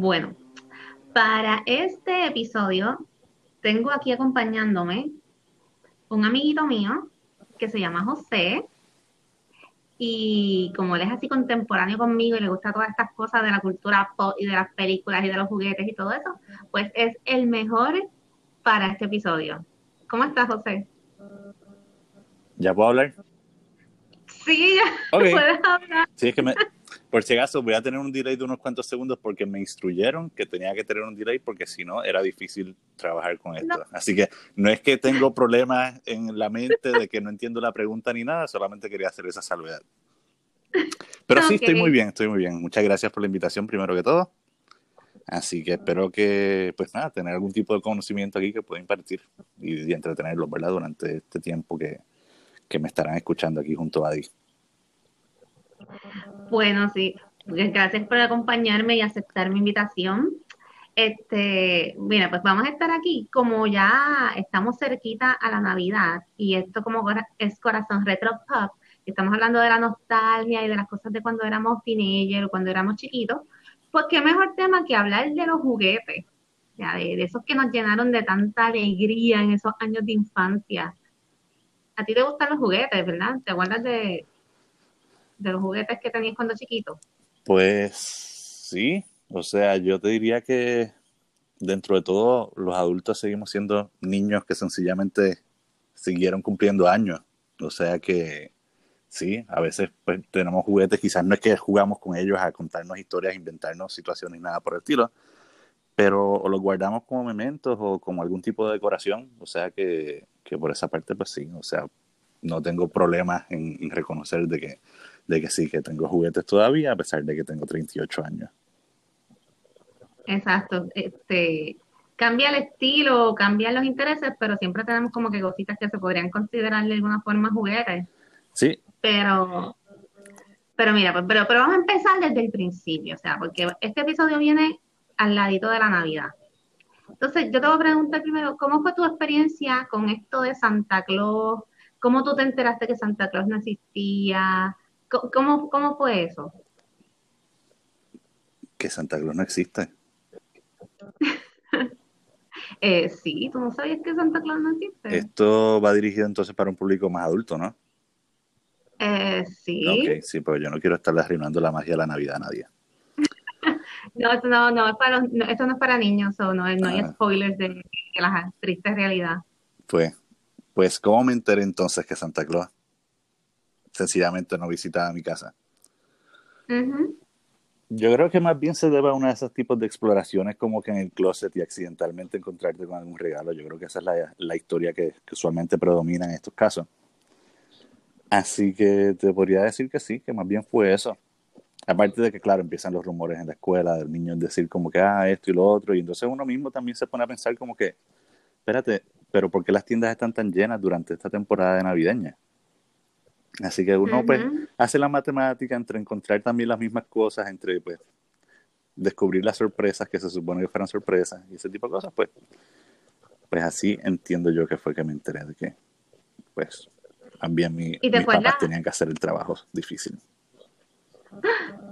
Bueno, para este episodio tengo aquí acompañándome un amiguito mío que se llama José y como él es así contemporáneo conmigo y le gusta todas estas cosas de la cultura pop y de las películas y de los juguetes y todo eso, pues es el mejor para este episodio. ¿Cómo estás, José? ¿Ya puedo hablar? Sí, ya puedes hablar. Sí, es que me, por si acaso voy a tener un delay de unos cuantos segundos porque me instruyeron que tenía que tener un delay porque si no era difícil trabajar con esto. Así que no es que tengo problemas en la mente de que no entiendo la pregunta ni nada, solamente quería hacer esa salvedad. Pero sí, estoy muy bien, estoy muy bien. Muchas gracias por la invitación primero que todo. Así que espero que, pues nada, tener algún tipo de conocimiento aquí que pueda impartir y, entretenerlos, ¿verdad? Durante este tiempo que, que me estarán escuchando aquí junto a Adi. Bueno, sí, gracias por acompañarme y aceptar mi invitación. Este, mira, pues vamos a estar aquí, como ya estamos cerquita a la Navidad, y esto como es Corazón Retro Pop, estamos hablando de la nostalgia y de las cosas de cuando éramos teenagers o cuando éramos chiquitos, pues qué mejor tema que hablar de los juguetes, ya de, de esos que nos llenaron de tanta alegría en esos años de infancia. A ti te gustan los juguetes, ¿verdad? ¿Te acuerdas de, de los juguetes que tenías cuando chiquito? Pues sí, o sea, yo te diría que dentro de todo los adultos seguimos siendo niños que sencillamente siguieron cumpliendo años. O sea que sí, a veces pues, tenemos juguetes, quizás no es que jugamos con ellos a contarnos historias, inventarnos situaciones, nada por el estilo, pero los guardamos como mementos o como algún tipo de decoración. O sea que, que por esa parte, pues sí, o sea, no tengo problemas en reconocer de que de que sí, que tengo juguetes todavía, a pesar de que tengo 38 años. Exacto. Este, cambia el estilo, cambian los intereses, pero siempre tenemos como que cositas que se podrían considerar de alguna forma juguetes. Sí. Pero, pero mira, pues, pero, pero vamos a empezar desde el principio, o sea, porque este episodio viene al ladito de la Navidad. Entonces, yo te voy a preguntar primero, ¿cómo fue tu experiencia con esto de Santa Claus? ¿Cómo tú te enteraste que Santa Claus no existía? ¿Cómo, cómo fue eso? Que Santa Claus no existe. eh, sí, tú no sabías que Santa Claus no existe. Esto va dirigido entonces para un público más adulto, ¿no? Eh, sí. Ok, sí, pero yo no quiero estarle arruinando la magia de la Navidad a nadie. no, esto no, no, es para no, esto no es para niños, o no, no hay ah. spoilers de, de la triste realidad. Pues, pues, ¿cómo me enteré entonces que Santa Claus sencillamente no visitaba mi casa. Yo creo que más bien se debe a uno de esos tipos de exploraciones como que en el closet y accidentalmente encontrarte con algún regalo. Yo creo que esa es la, la historia que, usualmente predomina en estos casos. Así que te podría decir que sí, que más bien fue eso. Aparte de que, claro, empiezan los rumores en la escuela del niño decir como que, ah, esto y lo otro. Y entonces uno mismo también se pone a pensar como que, espérate, pero ¿por qué las tiendas están tan llenas durante esta temporada de navideña? Así que uno pues hace la matemática entre encontrar también las mismas cosas, entre pues descubrir las sorpresas que se supone que fueran sorpresas y ese tipo de cosas, pues, pues así entiendo yo que fue que me enteré de que pues también mi, mis papás tenían que hacer el trabajo difícil.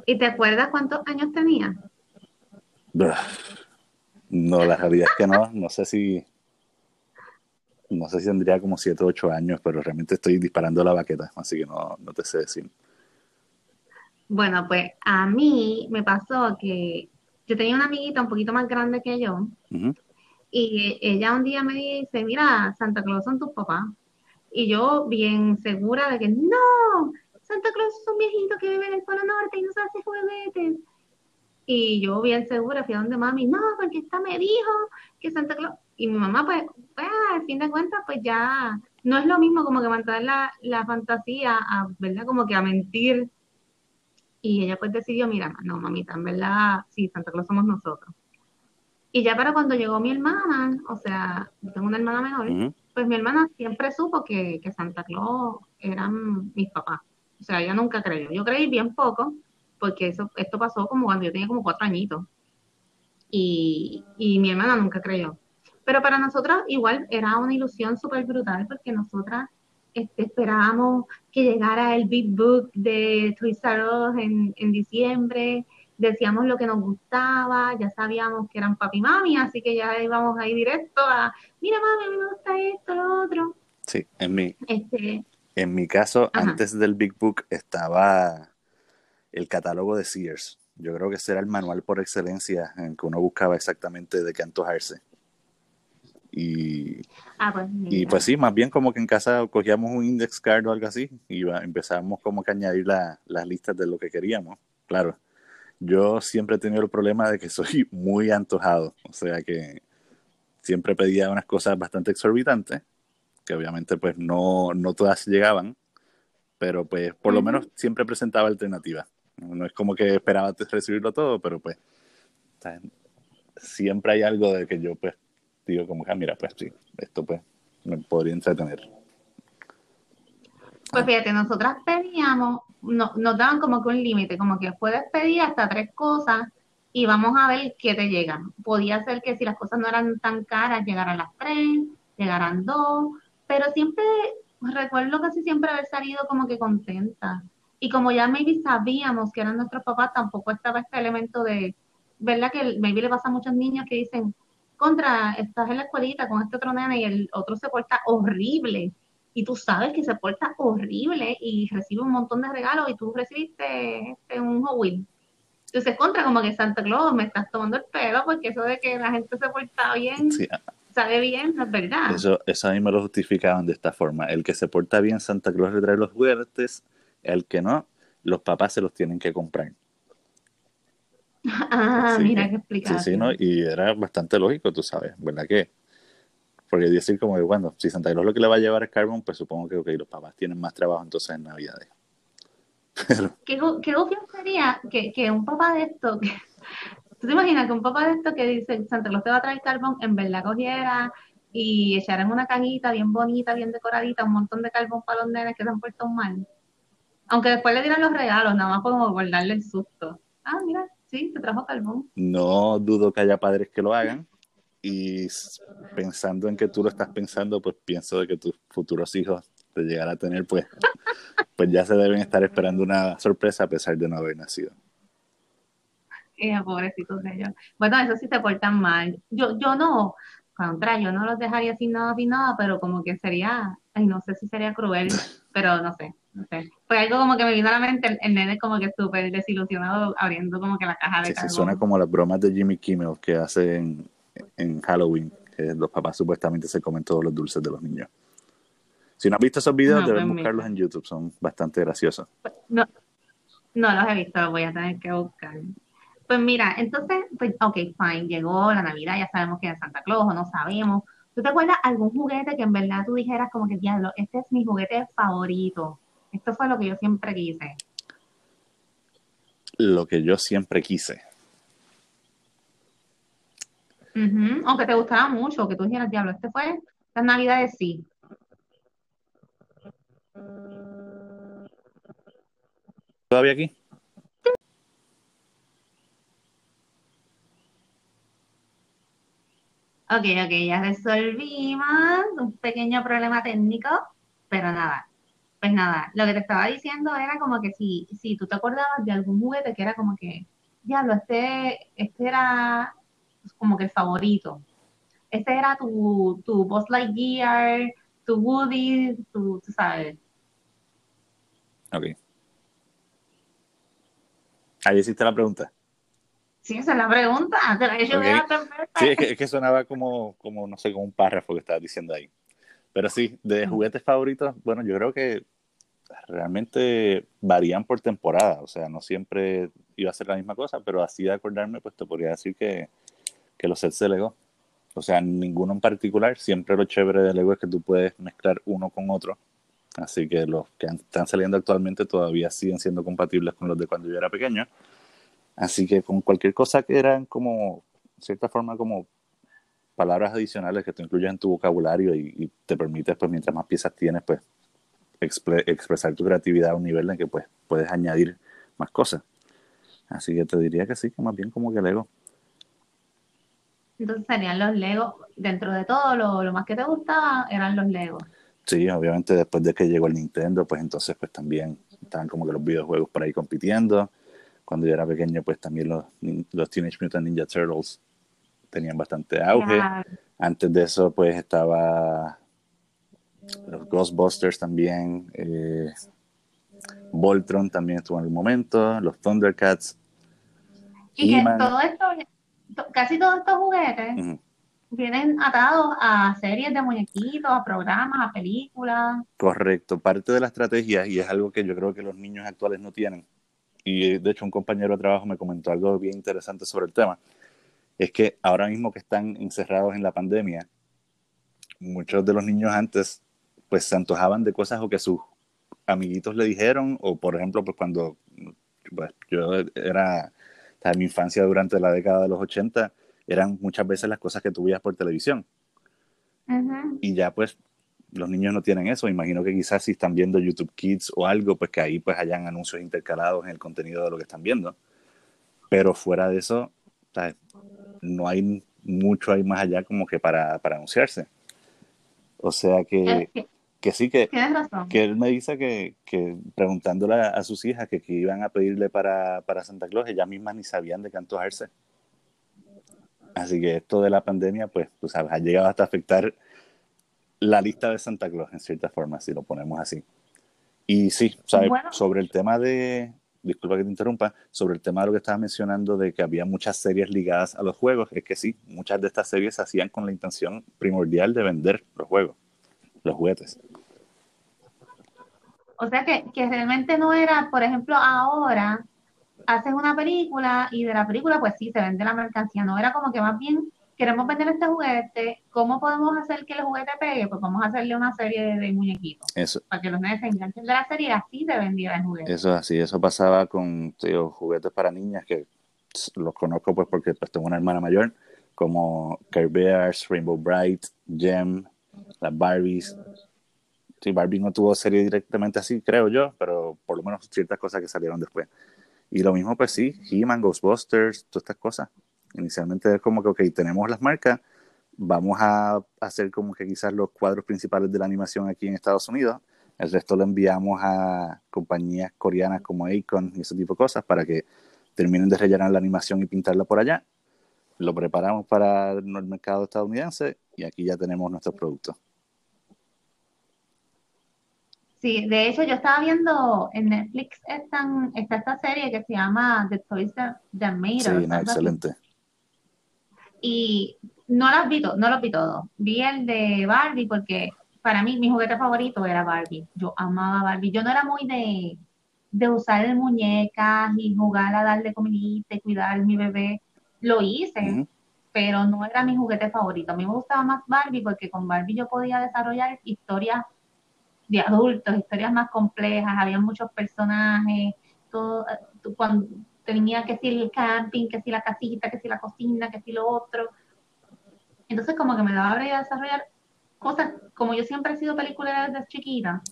¿Y te acuerdas cuántos años tenía? No, la realidad es que no, no sé si no sé si tendría como 7 o 8 años, pero realmente estoy disparando la baqueta, así que no, no te sé decir. Bueno, pues a mí me pasó que yo tenía una amiguita un poquito más grande que yo, y ella un día me dice, mira, Santa Claus son tus papás. Y yo bien segura de que no, Santa Claus es un viejito que vive en el Polo Norte y no se hace juguetes. Y yo bien segura fui a donde mami, no, porque esta me dijo que Santa Claus, y mi mamá, pues, pues, al fin de cuentas, pues ya no es lo mismo como que mantener la, la fantasía, a, ¿verdad? Como que a mentir. Y ella pues decidió, mira, no, mamita, en verdad, sí, Santa Claus somos nosotros. Y ya para cuando llegó mi hermana, o sea, tengo una hermana menor, pues mi hermana siempre supo que, que Santa Claus eran mis papás. O sea, ella nunca creyó. Yo creí bien poco, porque eso, esto pasó como cuando yo tenía como cuatro añitos. Y, y mi hermana nunca creyó. Pero para nosotros igual era una ilusión súper brutal porque nosotras este, esperábamos que llegara el Big Book de Toys R en, en diciembre decíamos lo que nos gustaba, ya sabíamos que eran papi y mami, así que ya íbamos ahí directo a, mira mami, me gusta esto, lo otro. Sí, en mi, este, en mi caso, antes del Big Book estaba el catálogo de Sears. Yo creo que ese era el manual por excelencia en que uno buscaba exactamente de qué antojarse. Y, ah, pues, y pues sí, más bien como que en casa cogíamos un index card o algo así y empezábamos como que a añadir las listas de lo que queríamos. Claro, yo siempre he tenido el problema de que soy muy antojado, o sea que siempre pedía unas cosas bastante exorbitantes, que obviamente pues no, no todas llegaban, pero pues por lo menos siempre presentaba alternativas. No es como que esperaba recibirlo todo, pero pues siempre hay algo de que yo pues como ah, mira, pues sí, esto pues me podría entretener. Pues fíjate, nosotras pedíamos, no, nos daban como que un límite, como que puedes pedir hasta tres cosas y vamos a ver qué te llegan. Podía ser que si las cosas no eran tan caras, llegaran las tres, llegaran dos, pero siempre, recuerdo casi siempre haber salido como que contenta. Y como ya maybe sabíamos que eran nuestros papás, tampoco estaba este elemento de, ¿verdad? Que maybe le pasa a muchos niños que dicen, contra, estás en la escuelita con este otro nene y el otro se porta horrible. Y tú sabes que se porta horrible y recibe un montón de regalos y tú recibiste este, un Hot Wheel. Entonces, contra, como que Santa Claus, me estás tomando el pelo porque eso de que la gente se porta bien, sabe bien, no es verdad. Eso, eso a mí me lo justificaban de esta forma. El que se porta bien, Santa Claus le trae los juguetes, el que no, los papás se los tienen que comprar. Ah, mira qué explicación. Sí, sí, ¿no? Y era bastante lógico, tú sabes, ¿verdad que? Porque decir como que, bueno, si Santa Claus lo que le va a llevar es carbón, pues supongo que okay, los papás tienen más trabajo entonces en Navidades. Pero... ¿Qué, qué sería que, que, un papá de esto, que, tú te imaginas que un papá de esto que dice Santa Claus te va a traer carbón, en verdad cogiera y echara en una cajita bien bonita, bien decoradita, un montón de carbón para los nenes que se han puesto mal? Aunque después le dieran los regalos, nada más como guardarle el susto. Ah, mira, Sí, te trajo carbón. No dudo que haya padres que lo hagan. Y pensando en que tú lo estás pensando, pues pienso de que tus futuros hijos te llegarán a tener, pues, pues ya se deben estar esperando una sorpresa a pesar de no haber nacido. Eh, pobrecitos de ellos. Bueno, eso sí se portan mal. Yo, yo no, contra, yo no los dejaría sin nada, sin nada, pero como que sería, ay, no sé si sería cruel, pero no sé. Fue algo como que me vino a la mente el, nene como que súper desilusionado abriendo como que la caja de sí, suena como las bromas de Jimmy Kimmel que hacen en, Halloween, que los papás supuestamente se comen todos los dulces de los niños. Si no has visto esos videos, deben pues buscarlos en YouTube, son bastante graciosos. No, no los he visto, los voy a tener que buscar. Pues mira, entonces, pues, ok, fine, llegó la Navidad, ya sabemos que es Santa Claus o no sabemos. ¿Tú te acuerdas algún juguete que en verdad tú dijeras como que, diablo, este es mi juguete favorito? Esto fue lo que yo siempre quise. Lo que yo siempre quise. Aunque te gustaba mucho, que tú dijeras, diablo, este fue la Navidad de sí. ¿Todavía aquí? Ok, ok, ya resolvimos un pequeño problema técnico, pero nada, pues nada, lo que te estaba diciendo era como que si, si tú te acordabas de algún juguete que era como que, diablo, este, este era como que el favorito. Este era tu, tu Buzz Lightyear, tu Woody, tu, tú sabes. Ok. Ahí hiciste la pregunta. Sí, esa es la pregunta. Sí, es que, sonaba como, como, no sé, como un párrafo que estabas diciendo ahí. Pero sí, de juguetes favoritos, bueno, yo creo que realmente varían por temporada, o sea, no siempre iba a ser la misma cosa, pero así de acordarme, pues te podría decir que, que los sets de Lego, o sea, ninguno en particular, siempre lo chévere de Lego es que tú puedes mezclar uno con otro, así que los que están saliendo actualmente todavía siguen siendo compatibles con los de cuando yo era pequeño, así que con cualquier cosa que eran como, de cierta forma, como palabras adicionales que tú incluyes en tu vocabulario y, te permites, pues mientras más piezas tienes, pues expresar tu creatividad a un nivel en que pues puedes añadir más cosas. Así que te diría que sí, que más bien como que Lego. Entonces serían los Legos, dentro de todo, lo, lo más que te gustaba eran los Legos. Sí, obviamente después de que llegó el Nintendo, pues entonces pues también estaban como que los videojuegos por ahí compitiendo. cuando yo era pequeño, pues también los, los Teenage Mutant Ninja Turtles tenían bastante auge. Antes de eso, pues estaba los Ghostbusters también, eh, Voltron también estuvo en algún momento, los Thundercats. Y que todo esto, casi todos estos juguetes vienen atados a series de muñequitos, a programas, a películas. Correcto, parte de la estrategia, y es algo que yo creo que los niños actuales no tienen, y de hecho un compañero de trabajo me comentó algo bien interesante sobre el tema, es que ahora mismo que están encerrados en la pandemia, muchos de los niños antes pues se antojaban de cosas o que sus amiguitos le dijeron, o por ejemplo, pues cuando pues, yo era, en mi infancia durante la década de los 80, eran muchas veces las cosas que tú veías por televisión. Y ya pues los niños no tienen eso. Imagino que quizás si están viendo YouTube Kids o algo, pues que ahí pues hayan anuncios intercalados en el contenido de lo que están viendo. Pero fuera de eso, no hay mucho ahí más allá como que para, para anunciarse. O sea que, que sí, que, que él me dice que, que preguntándole a, sus hijas que, que, iban a pedirle para, para Santa Claus, ellas mismas ni sabían de qué antojarse. Así que esto de la pandemia, pues, tú sabes, ha llegado hasta afectar la lista de Santa Claus, en cierta forma, si lo ponemos así. Y sí, ¿sabes? sobre el tema de, disculpa que te interrumpa, sobre el tema de lo que estaba mencionando de que había muchas series ligadas a los juegos, es que sí, muchas de estas series se hacían con la intención primordial de vender los juegos, los juguetes. O sea que, que realmente no era, por ejemplo, ahora haces una película y de la película pues sí se vende la mercancía, no era como que más bien queremos vender este juguete, ¿cómo podemos hacer que el juguete pegue? Pues vamos a hacerle una serie de, muñequitos. Eso. Para que los niños se enganchen de la serie y así se vendía el juguete. Eso es así, eso pasaba con juguetes para niñas que los conozco pues porque pues, tengo una hermana mayor, como Care Rainbow Bright, Gem, las Barbies. Sí, Barbie no tuvo serie directamente así, creo yo, pero por lo menos ciertas cosas que salieron después. Y lo mismo, pues sí, He-Man, Ghostbusters, todas estas cosas. Inicialmente es como que, ok, tenemos las marcas, vamos a hacer como que quizás los cuadros principales de la animación aquí en Estados Unidos, el resto lo enviamos a compañías coreanas como Akon y ese tipo de cosas para que terminen de rellenar la animación y pintarla por allá. Lo preparamos para el mercado estadounidense y aquí ya tenemos nuestros productos. Sí, de hecho yo estaba viendo en Netflix está esta serie que se llama The Toys That, Made Sí, excelente. Y no las vi, no los vi todos. Vi el de Barbie porque para mí mi juguete favorito era Barbie. Yo amaba Barbie. Yo no era muy de, de usar muñecas y jugar a darle comidita y cuidar a mi bebé. Lo hice, pero no era mi juguete favorito. A mí me gustaba más Barbie porque con Barbie yo podía desarrollar historias de adultos, historias más complejas, había muchos personajes, todo, eh, cuando tenía que si el camping, que si la casita, que si la cocina, que si lo otro. Entonces como que me daba a desarrollar cosas, como yo siempre he sido peliculera desde chiquita,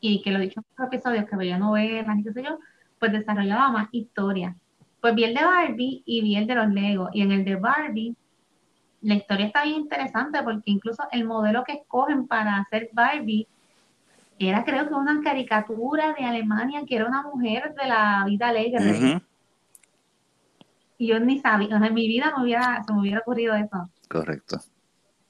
y que lo he dicho en otros episodios, que veía novelas y qué sé yo, pues desarrollaba más historias. Pues vi el de Barbie y vi el de los Legos, y en el de Barbie la historia está bien interesante porque incluso el modelo que escogen para hacer Barbie era creo que una caricatura de Alemania que era una mujer de la vida alegre. Y yo ni sabía, en mi vida me hubiera, se me hubiera ocurrido eso. Correcto.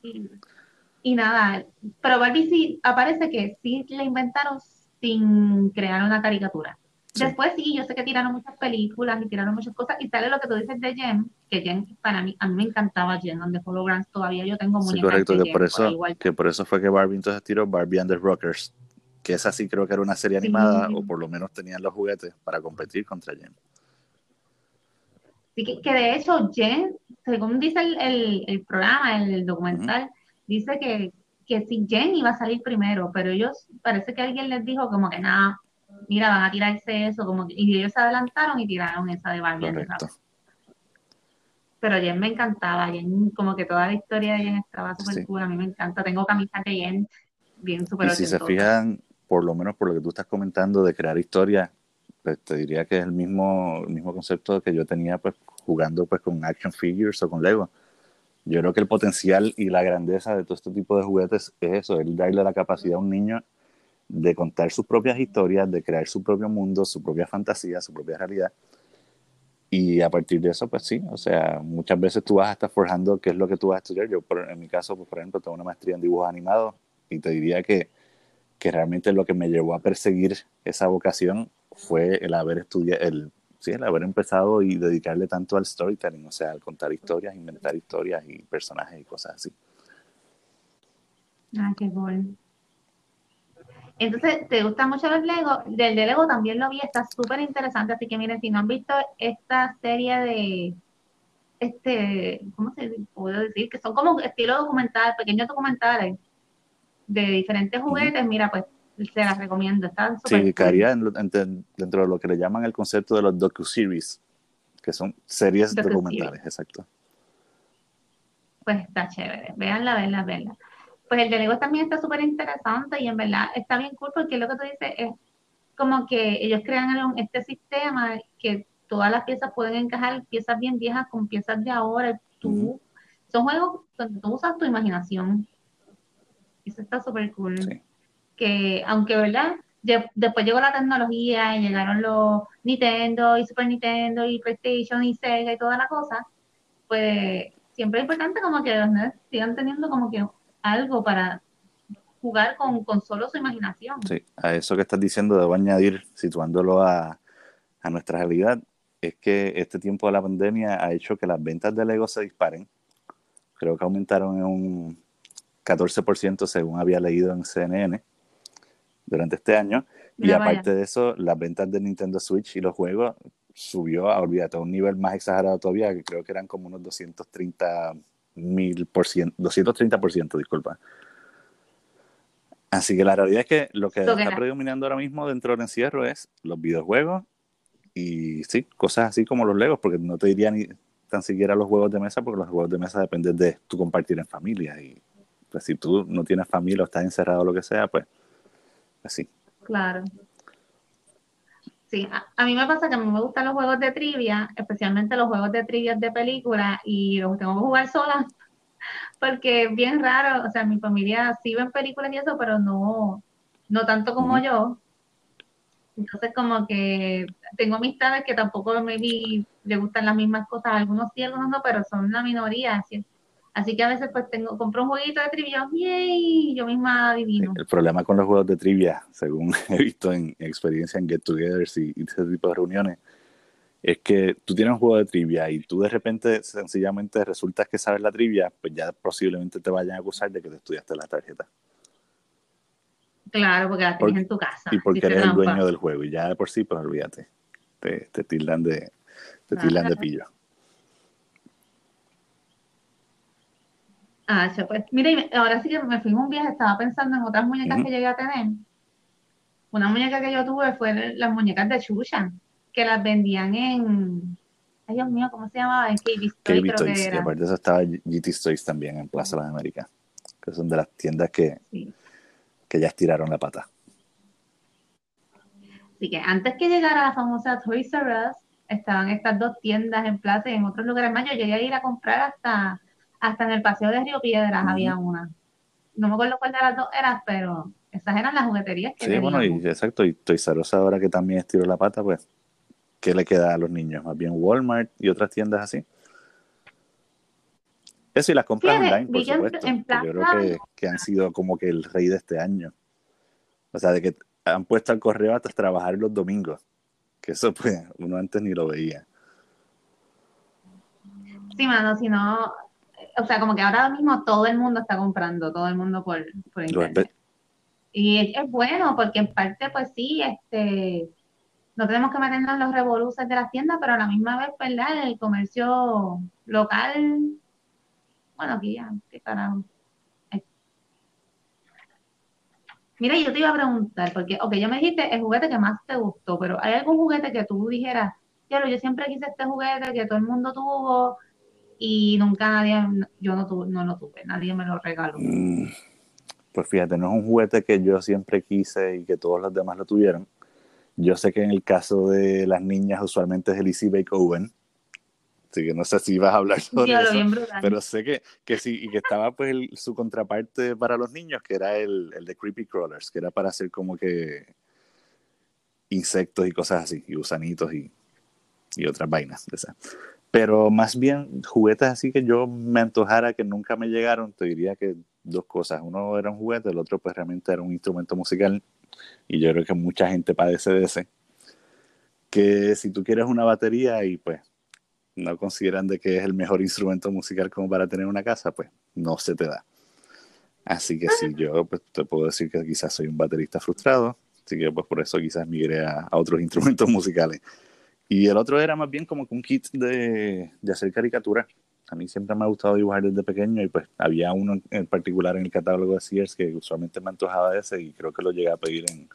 Y, nada, pero Barbie sí aparece que sí la inventaron sin crear una caricatura. Después sí, yo sé que tiraron muchas películas y tiraron muchas cosas y sale lo que tú dices de Jen, que Jen para mí, a mí me encantaba Jen, donde Holograms todavía yo tengo muñecas Sí, correcto, que, por eso, que por eso fue que Barbie entonces tiró Barbie and the Rockers, que esa sí creo que era una serie animada, o por lo menos tenían los juguetes para competir contra Jen. Sí, que, de hecho Jen, según dice el, programa, el, documental, dice que, que si Jen iba a salir primero, pero ellos, parece que alguien les dijo como que nada, mira, van a tirarse eso, como y ellos se adelantaron y tiraron esa de Barbie. Pero Jen me encantaba, Jen, como que toda la historia de Jen estaba súper cool, a mí me encanta, tengo camisas de Jen bien súper Y si se fijan, por lo menos por lo que tú estás comentando de crear historias, pues te diría que es el mismo, el mismo concepto que yo tenía pues jugando pues con action figures o con Lego. Yo creo que el potencial y la grandeza de todo este tipo de juguetes es eso, el darle la capacidad a un niño de contar sus propias historias, de crear su propio mundo, su propia fantasía, su propia realidad. Y a partir de eso, pues sí, o sea, muchas veces tú vas a estar forjando qué es lo que tú vas a estudiar. Yo, en mi caso, pues, por ejemplo, tengo una maestría en dibujos animados y te diría que, que realmente lo que me llevó a perseguir esa vocación fue el haber estudiado, el, sí, el haber empezado y dedicarle tanto al storytelling, o sea, al contar historias, inventar historias y personajes y cosas así. Ah, qué bueno. Entonces, ¿te gustan mucho los Lego? Del de Lego también lo vi, está súper interesante. Así que miren, si no han visto esta serie de, este, ¿cómo se puede decir? Que son como estilo documental, pequeños documentales de diferentes juguetes. Mira, pues se las recomiendo. Están súper sí, caería dentro de lo que le llaman el concepto de los docu-series, que son series documentales, exacto. Pues está chévere. Veanla, veanla, veanla pues el de Lego también está súper interesante y en verdad está bien cool porque lo que tú dices es como que ellos crean este sistema que todas las piezas pueden encajar, piezas bien viejas con piezas de ahora. Tú, Son juegos donde tú usas tu imaginación. Eso está súper cool. Que aunque, ¿verdad? después llegó la tecnología y llegaron los Nintendo y Super Nintendo y PlayStation y Sega y toda la cosa, pues siempre es importante como que los sigan teniendo como que algo para jugar con, con, solo su imaginación. Sí, a eso que estás diciendo debo añadir, situándolo a, a nuestra realidad, es que este tiempo de la pandemia ha hecho que las ventas de Lego se disparen. Creo que aumentaron en un 14% según había leído en CNN durante este año. y aparte de eso, las ventas de Nintendo Switch y los juegos subió, a, olvídate, a un nivel más exagerado todavía, que creo que eran como unos 230 mil por ciento, 230 por ciento, disculpa. Así que la realidad es que lo que está predominando ahora mismo dentro del encierro es los videojuegos y sí, cosas así como los Legos, porque no te diría ni tan siquiera los juegos de mesa, porque los juegos de mesa dependen de tu compartir en familia. Y pues si tú no tienes familia o estás encerrado o lo que sea, pues así. Claro. Sí, a, mí me pasa que a mí me gustan los juegos de trivia, especialmente los juegos de trivia de película, y los tengo que jugar sola, porque es bien raro, o sea, mi familia sí ven películas y eso, pero no, no tanto como yo. Entonces, como que tengo amistades que tampoco me le gustan las mismas cosas, algunos sí, algunos no, pero son la minoría. Así, Así que a veces pues tengo, compro un jueguito de trivia, y yo misma adivino. El problema con los juegos de trivia, según he visto en, experiencia en Get Togethers y, ese tipo de reuniones, es que tú tienes un juego de trivia y tú de repente sencillamente resultas que sabes la trivia, pues ya posiblemente te vayan a acusar de que te estudiaste la tarjeta. Claro, porque la tienes en tu casa. Y porque eres el dueño del juego y ya de por sí, pues olvídate, te, te tildan de, te tildan de pillo. Ah, pues, mire, ahora sí que me fui un viaje, estaba pensando en otras muñecas que llegué a tener. Una muñeca que yo tuve fue las muñecas de Chucha, que las vendían en, ay Dios mío, ¿cómo se llamaba? En KB Toys, creo que era. Y aparte de eso estaba GT Toys también en Plaza de las Américas, que son de las tiendas que, que ya estiraron la pata. Así que antes que llegara la famosa Toys R Us, estaban estas dos tiendas en Plaza y en otros lugares más. Yo llegué a ir a comprar hasta hasta en el paseo de Río Piedras había una. No me acuerdo cuál de las dos eras, pero esas eran las jugueterías que Sí, bueno, y exacto, y estoy Zarosa ahora que también estiró la pata, pues, ¿qué le queda a los niños? Más bien Walmart y otras tiendas así. Eso y las compras online, por supuesto. yo creo que, que, han sido como que el rey de este año. O sea, de que han puesto al correo hasta trabajar los domingos. Que eso, pues, uno antes ni lo veía. Sí, mano, si no, o sea, como que ahora mismo todo el mundo está comprando, todo el mundo por, por internet. Y es, bueno, porque en parte, pues sí, este, no tenemos que meternos en los revoluciones de las tiendas, pero a la misma vez, ¿verdad? El comercio local, bueno, aquí ya, qué carajo. Mira, yo te iba a preguntar, porque, ok, ya me dijiste el juguete que más te gustó, pero ¿hay algún juguete que tú dijeras, claro, yo siempre quise este juguete que todo el mundo tuvo, y nunca nadie, yo no, tuve, no lo tuve, nadie me lo regaló. Mm, pues fíjate, no es un juguete que yo siempre quise y que todos los demás lo tuvieron. Yo sé que en el caso de las niñas usualmente es el Easy Bake Oven, así que no sé si vas a hablar sobre eso, pero sé que, que sí, y que estaba pues su contraparte para los niños, que era el, el de Creepy Crawlers, que era para hacer como que insectos y cosas así, y gusanitos y y otras vainas de esas. Pero más bien juguetes así que yo me antojara que nunca me llegaron, te diría que dos cosas. Uno era un juguete, el otro pues realmente era un instrumento musical y yo creo que mucha gente padece de ese. Que si tú quieres una batería y pues no consideran de que es el mejor instrumento musical como para tener una casa, pues no se te da. Así que sí, yo pues, te puedo decir que quizás soy un baterista frustrado, así que pues por eso quizás migré a otros instrumentos musicales. Y el otro era más bien como que un kit de, de hacer caricaturas. A mí siempre me ha gustado dibujar desde pequeño y pues había uno en particular en el catálogo de Sears que usualmente me antojaba de ese y creo que lo llegué a pedir en,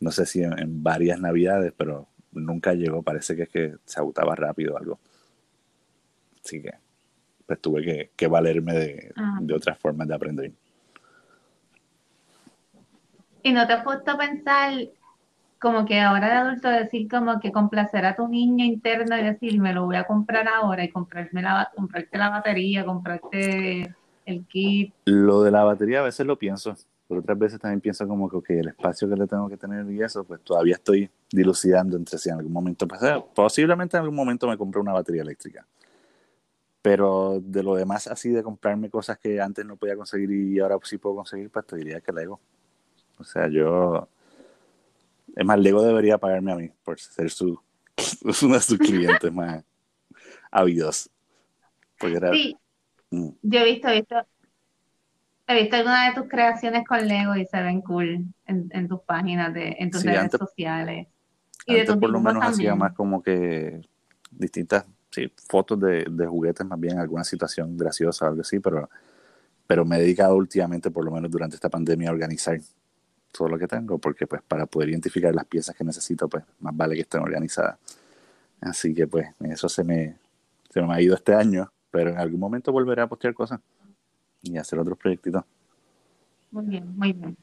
no sé si en, varias navidades, pero nunca llegó. Parece que es que se agotaba rápido algo. Así que pues tuve que, que valerme de, ah. de otras formas de aprender. ¿Y no te has puesto a pensar como que ahora de adulto decir como que complacer a tu niño interno y decir me lo voy a comprar ahora y comprarme la, comprarte la batería, comprarte el kit. Lo de la batería a veces lo pienso, pero otras veces también pienso como que el espacio que le tengo que tener y eso, pues todavía estoy dilucidando entre si en algún momento, pues, eh, posiblemente en algún momento me compré una batería eléctrica. Pero de lo demás, así de comprarme cosas que antes no podía conseguir y ahora sí puedo conseguir, pues te diría que Lego. O sea, yo es más, Lego debería pagarme a mí por ser su, uno de sus clientes más ávidos. sí. Mm. Yo he visto, he visto, he visto algunas de tus creaciones con Lego y se ven cool en, tus páginas, de, en tus redes sociales. Y de por lo menos hacía más como que distintas sí, fotos de, de, juguetes, más bien alguna situación graciosa o algo así, pero, pero me he dedicado últimamente, por lo menos durante esta pandemia, a organizar todo lo que tengo, porque pues para poder identificar las piezas que necesito, pues más vale que estén organizadas. Así que pues eso se me, se me ha ido este año, pero en algún momento volveré a postear cosas y hacer otros proyectitos. Muy bien, muy bien.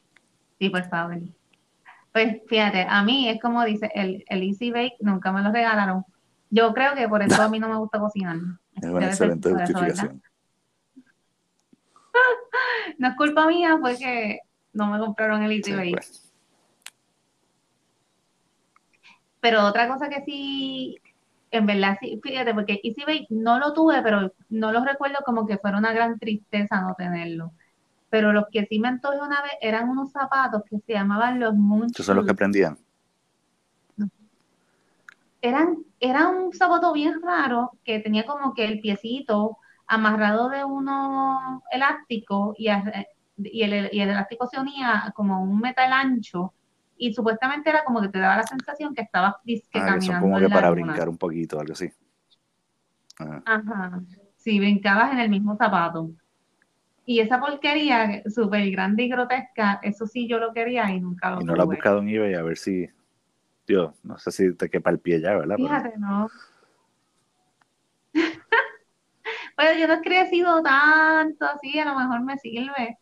Sí, por favor. Pues fíjate, a mí es como dice, el, el Easy Bake nunca me lo regalaron. Yo creo que por eso a mí no me gusta cocinar. Es una excelente justificación. no es culpa mía, porque no me compraron el Easy pues. Pero otra cosa que sí, en verdad sí, fíjate, porque Easy Bake no lo tuve, pero no lo recuerdo como que fuera una gran tristeza no tenerlo. Pero los que sí me antojé una vez eran unos zapatos que se llamaban los Moon ¿Esos son los que prendían? Eran, era un zapato bien raro que tenía como que el piecito amarrado de uno elástico y y el, y el elástico se unía como un metal ancho y supuestamente era como que te daba la sensación que estabas disque ah, Eso como que para brincar un poquito, algo así. Ajá. Sí, brincabas en el mismo zapato. Y esa porquería súper grande y grotesca, eso sí yo lo quería y nunca lo Y no lo has buscado en eBay a ver si, Dios, no sé si te quepa el pie ya, ¿verdad? Fíjate, no. Pero yo no he crecido tanto así, a lo mejor me sirve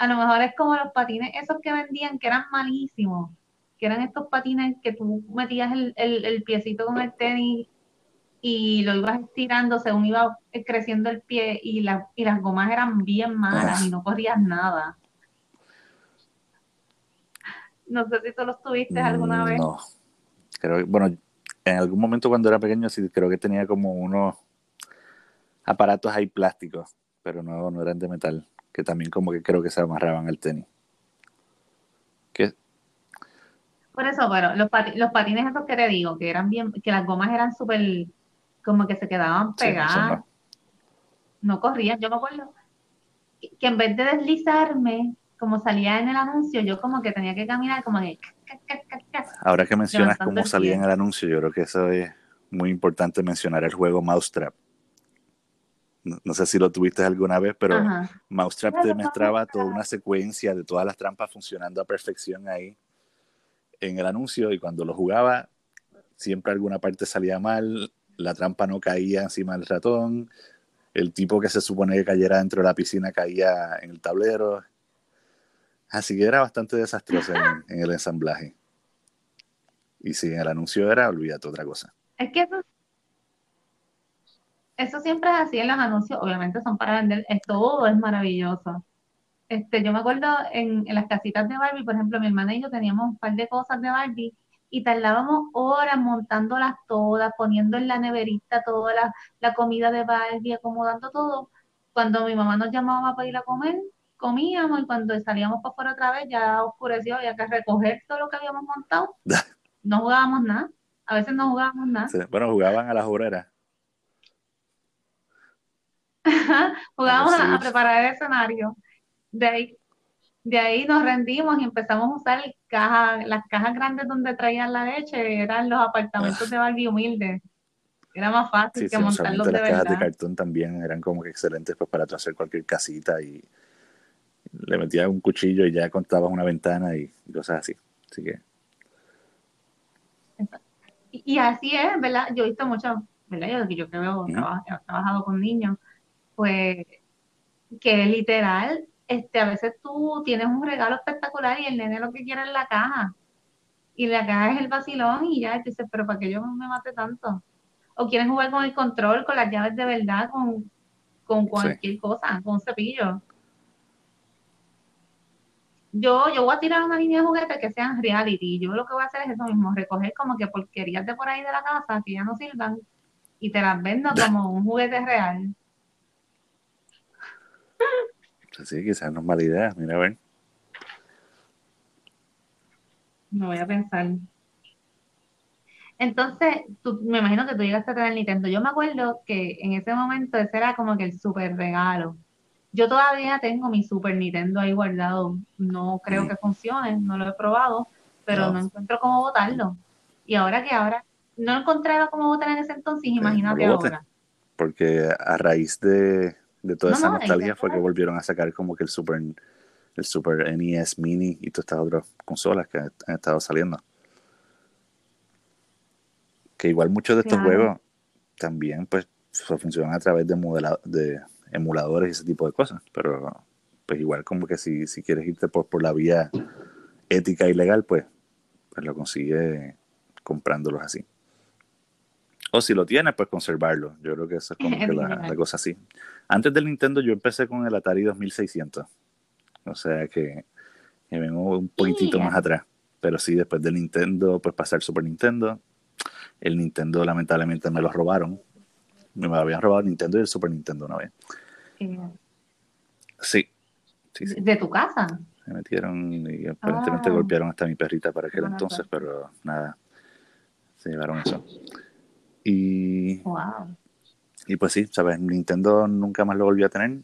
a lo mejor es como los patines esos que vendían que eran malísimos, que eran estos patines que tú metías el, el, piecito con el tenis y lo ibas estirando según iba creciendo el pie y, la, y las gomas eran bien malas y no corrías nada. No sé si tú los tuviste alguna mm, vez. No. Creo bueno, en algún momento cuando era pequeño sí creo que tenía como unos aparatos ahí plásticos, pero no, no eran de metal que también como que creo que se amarraban al tenis. ¿Qué? Por eso, bueno, los, los patines esos que te digo, que eran bien, que las gomas eran súper, como que se quedaban pegadas. no. corrían, yo me acuerdo que en vez de deslizarme, como salía en el anuncio, yo como que tenía que caminar como de... Ahora que mencionas cómo salía en el anuncio, yo creo que eso es muy importante mencionar el juego Mousetrap no, sé si lo tuviste alguna vez, pero Mousetrap te mostraba toda una secuencia de todas las trampas funcionando a perfección ahí en el anuncio y cuando lo jugaba siempre alguna parte salía mal, la trampa no caía encima del ratón, el tipo que se supone que cayera dentro de la piscina caía en el tablero. Así que era bastante desastroso en, en el ensamblaje. Y si en el anuncio era, olvídate otra cosa. Es que eso eso siempre es así en los anuncios, obviamente son para vender, es, todo es maravilloso. Este, yo me acuerdo en, las casitas de Barbie, por ejemplo, mi hermana y yo teníamos un par de cosas de Barbie y tardábamos horas montándolas todas, poniendo en la neverita toda la, la comida de Barbie, acomodando todo. Cuando mi mamá nos llamaba para ir a comer, comíamos y cuando salíamos para afuera otra vez ya oscureció, había que recoger todo lo que habíamos montado. No jugábamos nada. A veces no jugábamos nada. bueno, jugaban a las horeras. jugábamos a, preparar el escenario. De ahí, de ahí nos rendimos y empezamos a usar cajas, las cajas grandes donde traían la leche, eran los apartamentos de Barbie humildes. Era más fácil que montarlos de las cajas de cartón también eran como que excelentes pues, para hacer cualquier casita y le metías un cuchillo y ya contabas una ventana y cosas así. Así que y, así es, ¿verdad? Yo he visto mucho, ¿verdad? Yo, yo que veo, he trabajado con niños, pues que literal, este, a veces tú tienes un regalo espectacular y el nene lo que quiere es la caja. Y la caja es el vacilón y ya, te dices, pero ¿para qué yo me mate tanto? O quieres jugar con el control, con las llaves de verdad, con, con cualquier cosa, con un cepillo yo, yo voy a tirar una línea de juguetes que sean reality. Yo lo que voy a hacer es eso mismo, recoger como que porquerías de por ahí de la casa que ya no sirvan y te las vendo como un juguete real. Pues sí, quizás no es mala idea, mira a ver. Me voy a pensar. Entonces, tú, me imagino que tú llegaste a tener Nintendo. Yo me acuerdo que en ese momento ese era como que el super regalo. Yo todavía tengo mi Super Nintendo ahí guardado. No creo mm. que funcione, no lo he probado, pero no, encuentro cómo botarlo. Y ahora que ahora no encontraba cómo botar en ese entonces, imagínate ahora. Porque a raíz de, toda esa nostalgia fue que volvieron a sacar como que el Super el Super NES Mini y todas estas otras consolas que han estado saliendo. Que igual muchos de estos juegos también pues funcionan a través de, modelado, de emuladores y ese tipo de cosas. Pero pues igual como que si, si quieres irte por, por la vía ética y legal, pues, pues lo consigue comprándolos así. O si lo tienes, pues conservarlo. Yo creo que eso es como que la, cosa así. Antes del Nintendo yo empecé con el Atari 2600. O sea que, me vengo un poquitito más atrás. Pero sí, después del Nintendo, pues pasar el Super Nintendo. El Nintendo lamentablemente me lo robaron me habían robado Nintendo y el Super Nintendo una vez. Sí. ¿De tu casa? Me metieron y aparentemente ah. golpearon hasta mi perrita para aquel entonces, pero nada, se llevaron eso. Y, y pues sí, ¿sabes? Nintendo nunca más lo volví a tener,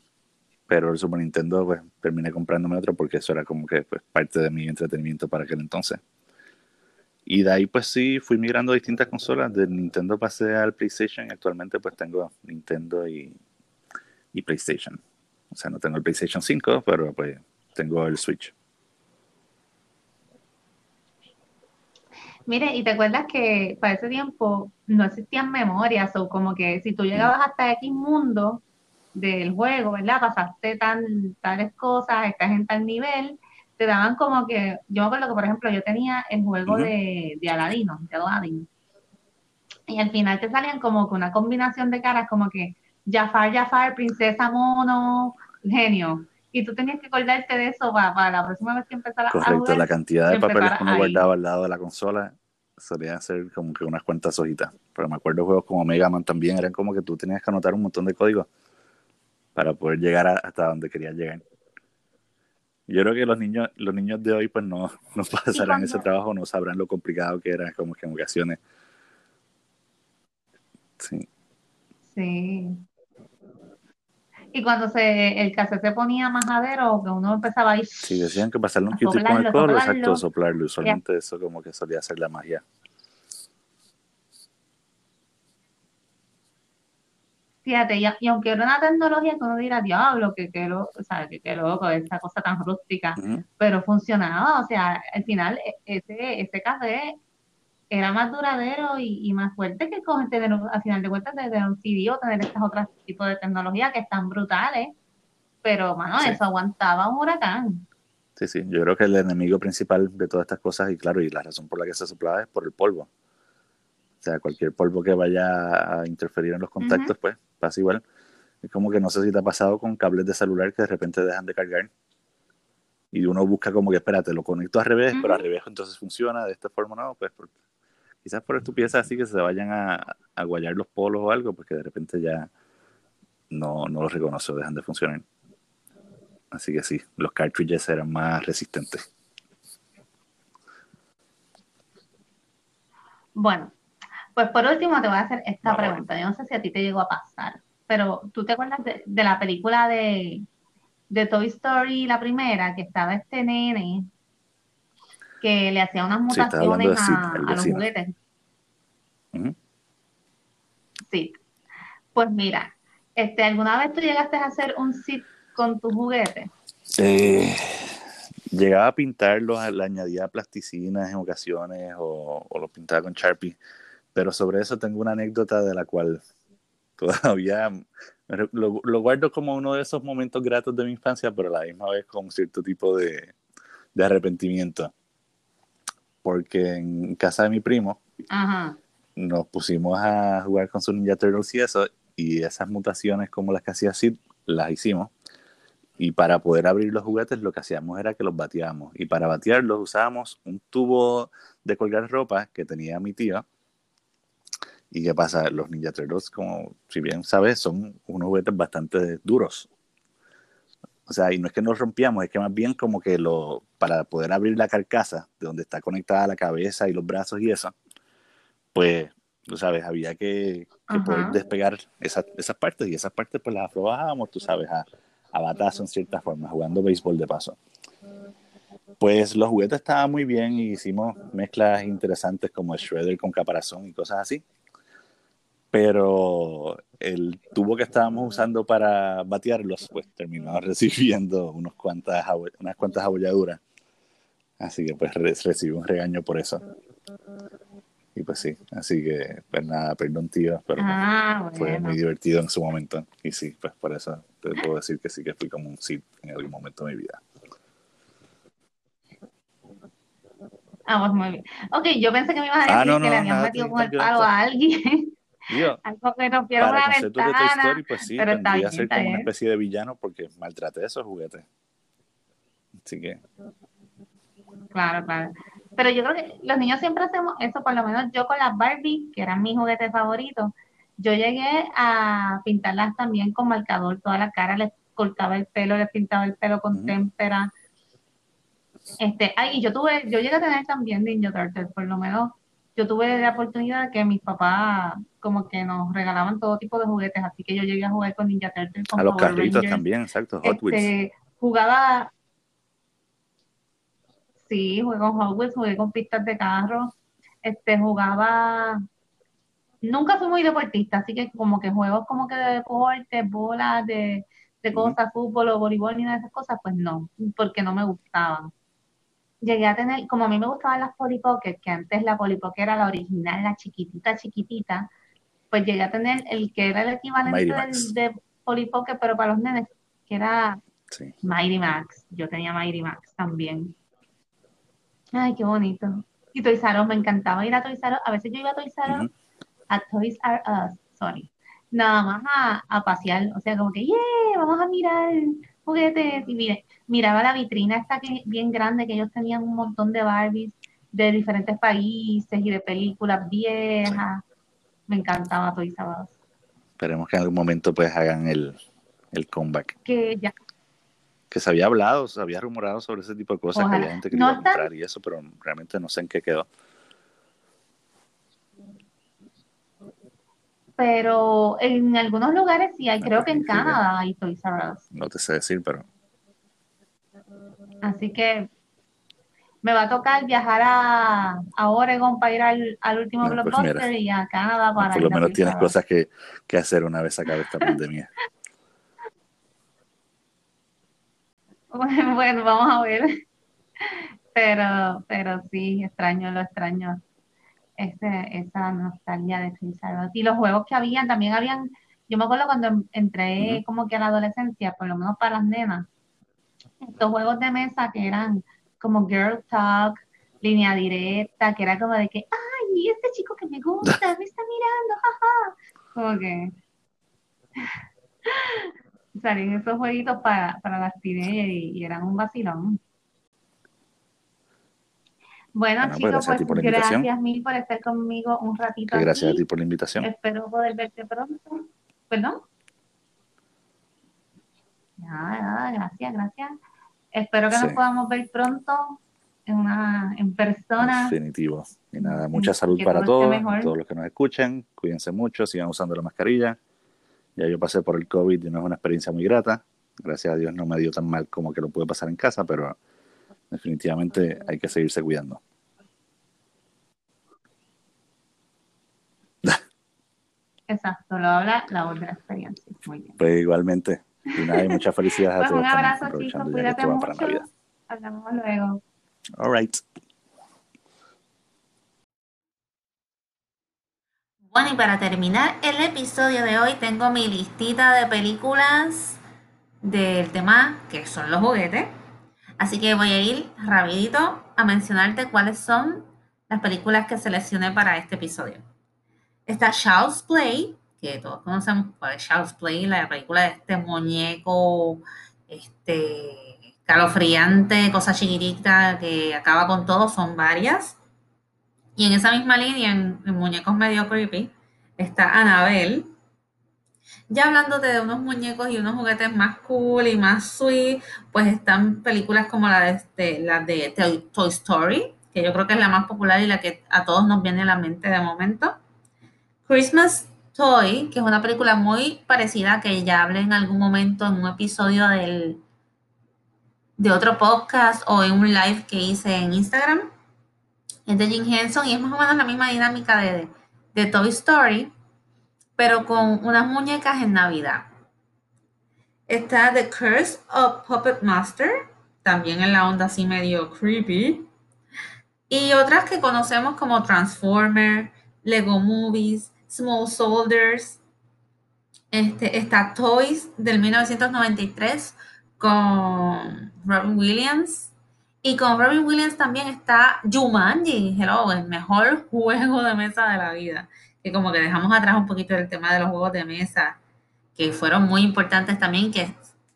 pero el Super Nintendo pues terminé comprándome otro porque eso era como que pues, parte de mi entretenimiento para aquel entonces. Y de ahí pues sí, fui migrando a distintas consolas. De Nintendo pasé al PlayStation y actualmente pues tengo Nintendo y, y PlayStation. O sea, no tengo el PlayStation 5, pero pues tengo el Switch. Mire, y te acuerdas que para ese tiempo no existían memorias o como que si tú llegabas hasta X mundo del juego, ¿verdad? Pasaste tan, tales cosas, estás en tal nivel, te daban como que, yo me acuerdo que, por ejemplo, yo tenía el juego de, de Aladino, de Aladdin. Y al final te salían como que una combinación de caras, como que Jafar, Jafar, princesa mono, genio. Y tú tenías que acordarte de eso para, la próxima vez que empezara Correcto, Correcto, la cantidad de papeles que uno guardaba al lado de la consola solía ser como que unas cuantas hojitas. Pero me acuerdo juegos como Mega Man también, eran como que tú tenías que anotar un montón de códigos para poder llegar hasta donde querías llegar. Yo creo que los niños, los niños de hoy pues no, no pasarán ese trabajo, no sabrán lo complicado que era como que en ocasiones. Sí. Sí. Y cuando se, el cassette se ponía majadero, que uno empezaba a ir. Sí, decían que pasarle un kit con el coro, exacto, soplarlo. Usualmente eso como que solía hacer la magia. Fíjate, y, aunque era una tecnología que uno dirá, diablo, que, que, lo, o sea, que, que loco, esta cosa tan rústica, pero funcionaba, o sea, al final e, ese, ese café era más duradero y, más fuerte que coger, tener, al final de cuentas, tener un CD o tener estas otras tipos de tecnología que están brutales, pero, mano, eso aguantaba un huracán. Sí, sí, yo creo que el enemigo principal de todas estas cosas, y claro, y la razón por la que se soplaba es por el polvo. O sea, cualquier polvo que vaya a interferir en los contactos, pues pasa igual. Es como que no sé si te ha pasado con cables de celular que de repente dejan de cargar. y uno busca como que, espérate, lo conecto al revés, pero al revés entonces funciona de esta forma, no, pues quizás por estupideces así que se vayan a, a guayar los polos o algo, porque de repente ya no, no los reconoce o dejan de funcionar. Así que sí, los cartridges eran más resistentes. Bueno, pues por último te voy a hacer esta pregunta. Yo no sé si a ti te llegó a pasar, pero ¿tú te acuerdas de, la película de, Toy Story, la primera, que estaba este nene que le hacía unas mutaciones a, los juguetes? Sí. Pues mira, este, ¿alguna vez tú llegaste a hacer un sit con tus juguetes? Eh, llegaba a pintarlos, le añadía plasticinas en ocasiones o, o los pintaba con Sharpie, pero sobre eso tengo una anécdota de la cual todavía lo, lo, guardo como uno de esos momentos gratos de mi infancia, pero a la misma vez con cierto tipo de, de arrepentimiento. Porque en casa de mi primo nos pusimos a jugar con su Ninja Turtles y eso, y esas mutaciones como las que hacía Sid, las hicimos. Y para poder abrir los juguetes lo que hacíamos era que los batíamos. Y para batearlos usábamos un tubo de colgar ropa que tenía mi tío. ¿Y qué pasa? Los Ninja Turtles, como si bien sabes, son unos juguetes bastante duros. O sea, y no es que nos rompíamos, es que más bien como que lo, para poder abrir la carcasa, de donde está conectada la cabeza y los brazos y eso, pues, tú sabes, había que, poder despegar esas, esas partes y esas partes pues las aflojábamos, tú sabes, a, a batazo en cierta forma, jugando béisbol de paso. Pues los juguetes estaban muy bien y hicimos mezclas interesantes como el Shredder con caparazón y cosas así. Pero el tubo que estábamos usando para batearlos, pues terminó recibiendo unos cuantas, unas cuantas abolladuras. Así que pues recibí un regaño por eso. Y pues sí, así que pues nada, perdón tío, pero ah, fue muy divertido en su momento. Y sí, pues por eso te puedo decir que sí que fui como un sí en algún momento de mi vida. Ah, pues muy bien. Ok, yo pensé que me ibas a ah, decir que le habían metido con el palo a alguien. Dios, Algo que rompieron una ventana. De tu story, pues sí, pero tendría ser como una especie de villano porque maltraté esos juguetes. Así que... Claro, claro. Pero yo creo que los niños siempre hacemos eso, por lo menos yo con las Barbie, que eran mis juguetes favoritos, yo llegué a pintarlas también con marcador, toda la cara, les cortaba el pelo, les pintaba el pelo con témpera. Este, ay, y yo tuve, yo llegué a tener también Ninja Turtles, por lo menos yo tuve la oportunidad de que mis papás como que nos regalaban todo tipo de juguetes, así que yo llegué a jugar con Ninja Turtles. a los carritos también, exacto, Hot Wheels. Este, jugaba, Sí, jugué con Hot Wheels, jugué con pistas de carro, este, jugaba, nunca fui muy deportista, así que como que juegos como que de deporte, bolas, de, cosas, fútbol o voleibol, ni de esas cosas, pues no, porque no me gustaban. Llegué a tener, como a mí me gustaban las Polly Pocket, que antes la Polly Pocket era la original, la chiquitita, chiquitita, pues llegué a tener el que era el equivalente de Polly Pocket, pero para los nenes, que era Mighty Max. Yo tenía Mighty Max también. Ay, qué bonito. Y Toys R Us, me encantaba ir a Toys R Us. A veces yo iba a Toys R Us, a Toys R Us, sorry, nada más a, a, pasear. O sea, como que, yeah, vamos a mirar juguetes. Y mire, miraba la vitrina esta que bien grande, que ellos tenían un montón de Barbies de diferentes países y de películas viejas. Me encantaba R Us. Esperemos que en algún momento pues hagan el, el comeback. Que ya, que se había hablado, se había rumorado sobre ese tipo de cosas, que había gente que iba a comprar y eso, pero realmente no sé en qué quedó. Pero en algunos lugares sí hay, creo que en Canadá hay Toys R Us. No te sé decir, pero. Así que me va a tocar viajar a, a Oregon para ir al, al último pues blockbuster y a Canadá para Por lo menos tienes cosas que, que hacer una vez acabe esta pandemia. Bueno, vamos a ver. Pero, pero sí, extraño, lo extraño. Este, esa nostalgia de Freezer. Y los juegos que habían, también habían, yo me acuerdo cuando entré como que a la adolescencia, por lo menos para las nenas, estos juegos de mesa que eran como Girl Talk, línea directa, que era como de que, ay, este chico que me gusta, me está mirando, jaja. Como que salían esos jueguitos para, para las teenagers y, eran un vacilón. Bueno, pues chicos, pues, gracias mil por estar conmigo un ratito. gracias a ti por la invitación. Espero poder verte pronto. ¿Perdón? Nada, nada, gracias, gracias. Espero que nos podamos ver pronto en, una, en persona. Definitivo. Y nada, mucha salud para todos, todos los que nos escuchan. Cuídense mucho, sigan usando la mascarilla. Ya yo pasé por el COVID y no es una experiencia muy grata. Gracias a Dios no me dio tan mal como que lo pude pasar en casa, pero definitivamente hay que seguirse cuidando. Exacto, lo habla la otra experiencia. Muy bien. Pues igualmente. Y nada, y muchas felicidades a pues todos. Un abrazo, chicos. Cuídate mucho. Hablamos luego. All right. Bueno, y para terminar el episodio de hoy tengo mi listita de películas del tema que son los juguetes. Así que voy a ir rapidito a mencionarte cuáles son las películas que seleccioné para este episodio. Está Child's Play, que todos conocemos cuál es Child's Play, la película de este muñeco este, calofriante, cosa chiquitita que acaba con todo, son varias. Y en esa misma línea, en, en muñecos medio creepy, está Annabelle, ya hablándote de unos muñecos y unos juguetes más cool y más sweet, pues están películas como la de, este, la de Toy Story, que yo creo que es la más popular y la que a todos nos viene a la mente de momento. Christmas Toy, que es una película muy parecida que ya hablé en algún momento en un episodio del, de otro podcast o en un live que hice en Instagram. Es de Jim Henson y es más o menos la misma dinámica de, de Toy Story pero con unas muñecas en Navidad. Está The Curse of Puppet Master, también en la onda así medio creepy. Y otras que conocemos como Transformer, Lego Movies, Small Soldiers. Este, está Toys del 1993 con Robin Williams. Y con Robin Williams también está Jumanji, hello, el mejor juego de mesa de la vida que como que dejamos atrás un poquito el tema de los juegos de mesa, que fueron muy importantes también, que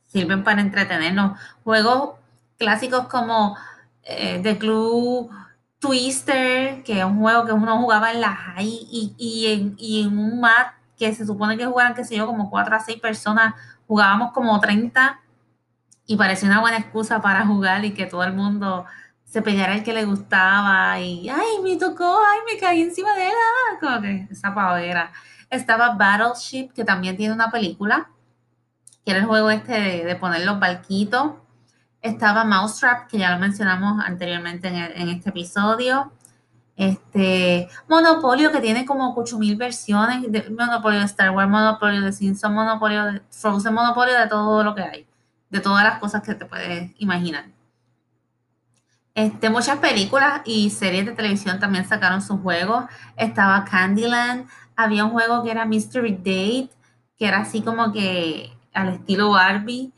sirven para entretenernos. Juegos clásicos como eh, The Clue Twister, que es un juego que uno jugaba en la high y, en, un mat que se supone que jugaran, qué sé yo, como 4 a 6 personas, jugábamos como 30 y parecía una buena excusa para jugar y que todo el mundo se peleara el que le gustaba y, ay, me tocó, ay, me caí encima de él, ah", como que esa pavera. Estaba Battleship, que también tiene una película, que era el juego este de, poner los barquitos. Estaba Mousetrap, que ya lo mencionamos anteriormente en, este episodio. Este, Monopolio, que tiene como 8000 versiones. De, Monopolio de Star Wars, Monopolio de Simpson, Monopolio de Frozen, Monopolio de todo lo que hay. De todas las cosas que te puedes imaginar. Este, muchas películas y series de televisión también sacaron sus juegos. Estaba Candyland, había un juego que era Mystery Date, que era así como que al estilo Barbie.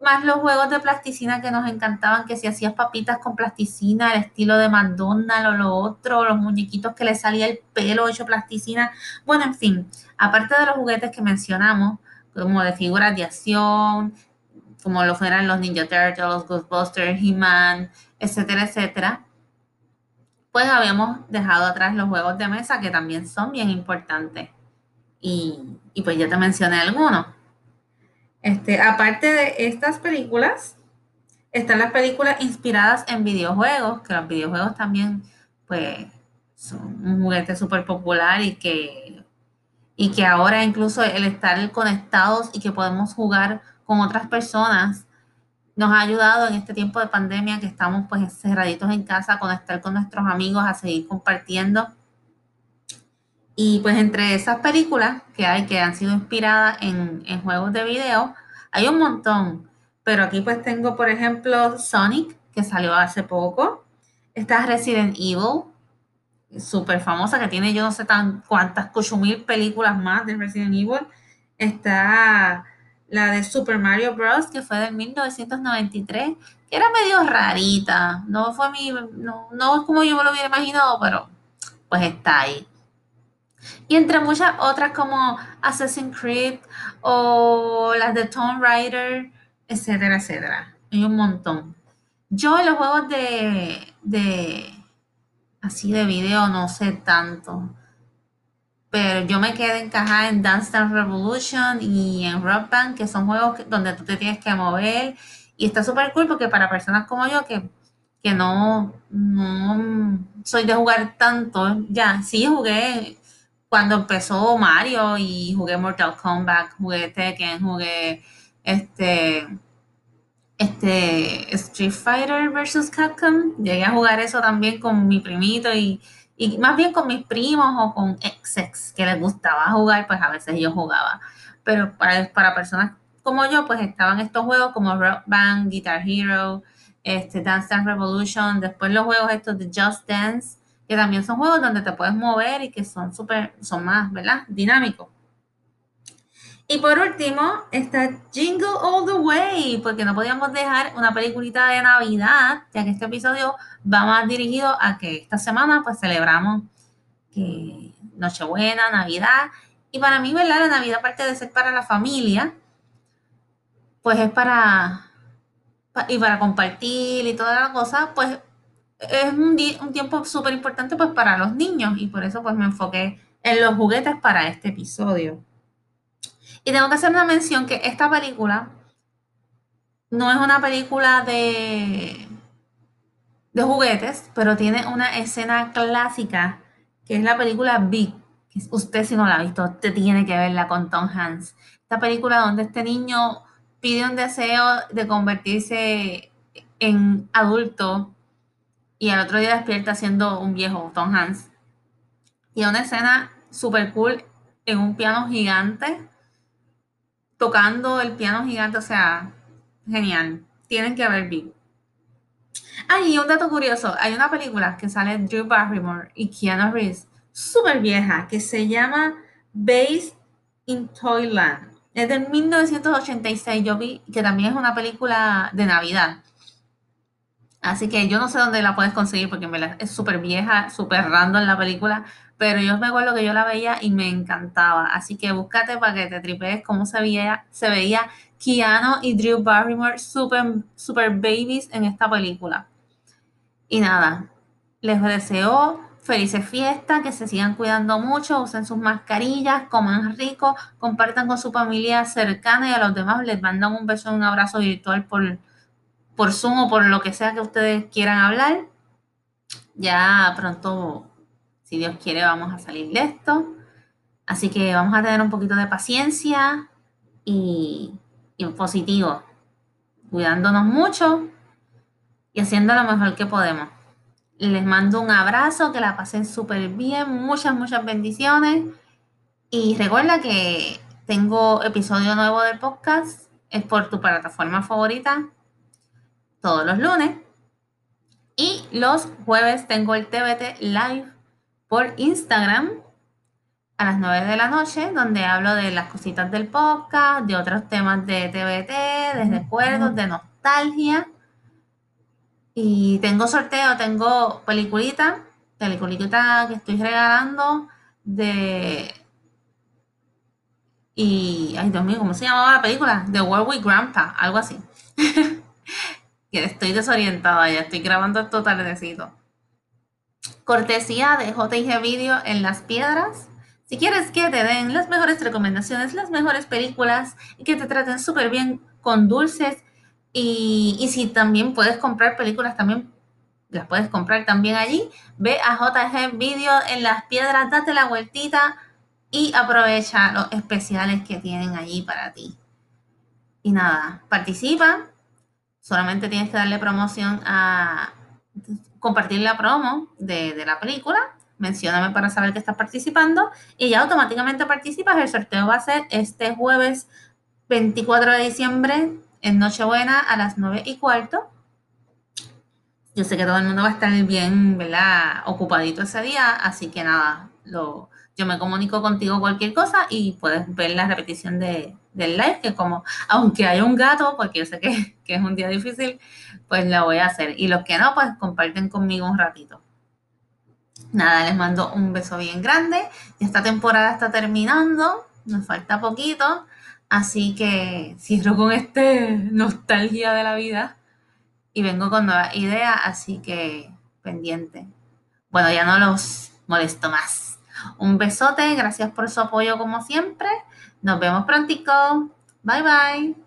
Más los juegos de plasticina que nos encantaban, que si hacías papitas con plasticina, al estilo de McDonald's o lo otro, los muñequitos que le salía el pelo hecho plasticina. Bueno, en fin, aparte de los juguetes que mencionamos, como de figuras de acción, como lo fueran los Ninja Turtles, Ghostbusters, He-Man, etcétera, etcétera, pues habíamos dejado atrás los juegos de mesa que también son bien importantes. Y, pues ya te mencioné algunos. Este, aparte de estas películas, están las películas inspiradas en videojuegos, que los videojuegos también, pues, son un juguete súper popular y que, y que ahora incluso el estar conectados y que podemos jugar con otras personas nos ha ayudado en este tiempo de pandemia que estamos pues cerraditos en casa, a conectar con nuestros amigos, a seguir compartiendo. Y pues entre esas películas que hay que han sido inspiradas en, en juegos de video, hay un montón. Pero aquí pues tengo, por ejemplo, Sonic, que salió hace poco. Está Resident Evil, súper famosa, que tiene yo no sé tan cuántas, mil películas más de Resident Evil. Está la de Super Mario Bros., que fue del 1993, que era medio rarita. No fue mi, no, no es como yo me lo hubiera imaginado, pero pues está ahí. Y entre muchas otras como Assassin's Creed o las de Tomb Raider, etcétera, etcétera. Hay un montón. Yo en los juegos de, de, así de video no sé tanto. Pero yo me quedé encajada en Dance Dance Revolution y en Rock Band, que son juegos donde tú te tienes que mover. Y está súper cool porque para personas como yo que, que no, no soy de jugar tanto, ya, sí jugué cuando empezó Mario y jugué Mortal Kombat, jugué Tekken, jugué este este Street Fighter vs. Capcom. Llegué a jugar eso también con mi primito y, más bien con mis primos o con exes que les gustaba jugar, pues a veces yo jugaba. Pero para, para personas como yo, pues estaban estos juegos como Rock Band, Guitar Hero, este, Dance Dance Revolution, después los juegos estos de Just Dance, que también son juegos donde te puedes mover y que son súper, son más, ¿verdad? Dinámicos. Y por último, está Jingle All the Way, porque no podíamos dejar una peliculita de Navidad, ya que este episodio va más dirigido a que esta semana pues celebramos Nochebuena, Navidad. Y para mí, ¿verdad? La Navidad, aparte de ser para la familia, pues es para, y para compartir y toda la cosa, pues es un, un tiempo súper importante pues para los niños y por eso pues me enfoqué en los juguetes para este episodio. Y tengo que hacer una mención que esta película no es una película de, de juguetes, pero tiene una escena clásica que es la película Big. usted si no la ha visto, usted tiene que verla con Tom Hanks. Esta película donde este niño pide un deseo de convertirse en adulto y al otro día despierta siendo un viejo Tom Hanks. Y una escena súper cool en un piano gigante tocando el piano gigante, o sea, genial. Tienen que ver Big. Ah, y un dato curioso, hay una película que sale Drew Barrymore y Keanu Reeves, súper vieja, que se llama Based in Toyland. Es del 1986, yo vi que también es una película de Navidad. Así que yo no sé dónde la puedes conseguir porque es súper vieja, súper random la película, pero yo me acuerdo que yo la veía y me encantaba. Así que búscate para que te tripees cómo se veía, se veía Keanu y Drew Barrymore super, super babies en esta película. Y nada, les deseo felices fiestas, que se sigan cuidando mucho, usen sus mascarillas, coman rico, compartan con su familia cercana y a los demás les mandan un beso y un abrazo virtual por, por Zoom o por lo que sea que ustedes quieran hablar. Ya pronto si Dios quiere, vamos a salir de esto. Así que vamos a tener un poquito de paciencia y, y positivo, cuidándonos mucho y haciendo lo mejor que podemos. Les mando un abrazo, que la pasen súper bien, muchas, muchas bendiciones. Y recuerda que tengo episodio nuevo del podcast, es por tu plataforma favorita, todos los lunes. Y los jueves tengo el TBT Live por Instagram a las 9 de la noche, donde hablo de las cositas del podcast, de otros temas de TBT, de recuerdos, de nostalgia. Y tengo sorteo, tengo peliculita, peliculita que estoy regalando de... Y, ay Dios mío, ¿cómo se llamaba la película? The World with Grandpa, algo así. que estoy desorientada, ya estoy grabando esto tardecito. Cortesía de JG Video en las piedras. Si quieres que te den las mejores recomendaciones, las mejores películas y que te traten súper bien con dulces y, si también puedes comprar películas, también las puedes comprar también allí. Ve a JG Video en las piedras, date la vueltita y aprovecha los especiales que tienen allí para ti. Y nada, participa. Solamente tienes que darle promoción a, compartir la promo de, la película, mencióname para saber que estás participando y ya automáticamente participas. El sorteo va a ser este jueves 24 de diciembre en Nochebuena a las 9 y cuarto. Yo sé que todo el mundo va a estar bien. Ocupadito ese día, así que nada, yo me comunico contigo cualquier cosa y puedes ver la repetición de, del live, que como, aunque haya un gato, porque yo sé que, es un día difícil, pues la voy a hacer. Y los que no, pues comparten conmigo un ratito. Nada, les mando un beso bien grande. Esta temporada está terminando, nos falta poquito, así que cierro con este nostalgia de la vida y vengo con nuevas ideas, así que pendiente. bueno, ya no los molesto más. Un besote, gracias por su apoyo como siempre. Nos vemos prontico. Bye bye.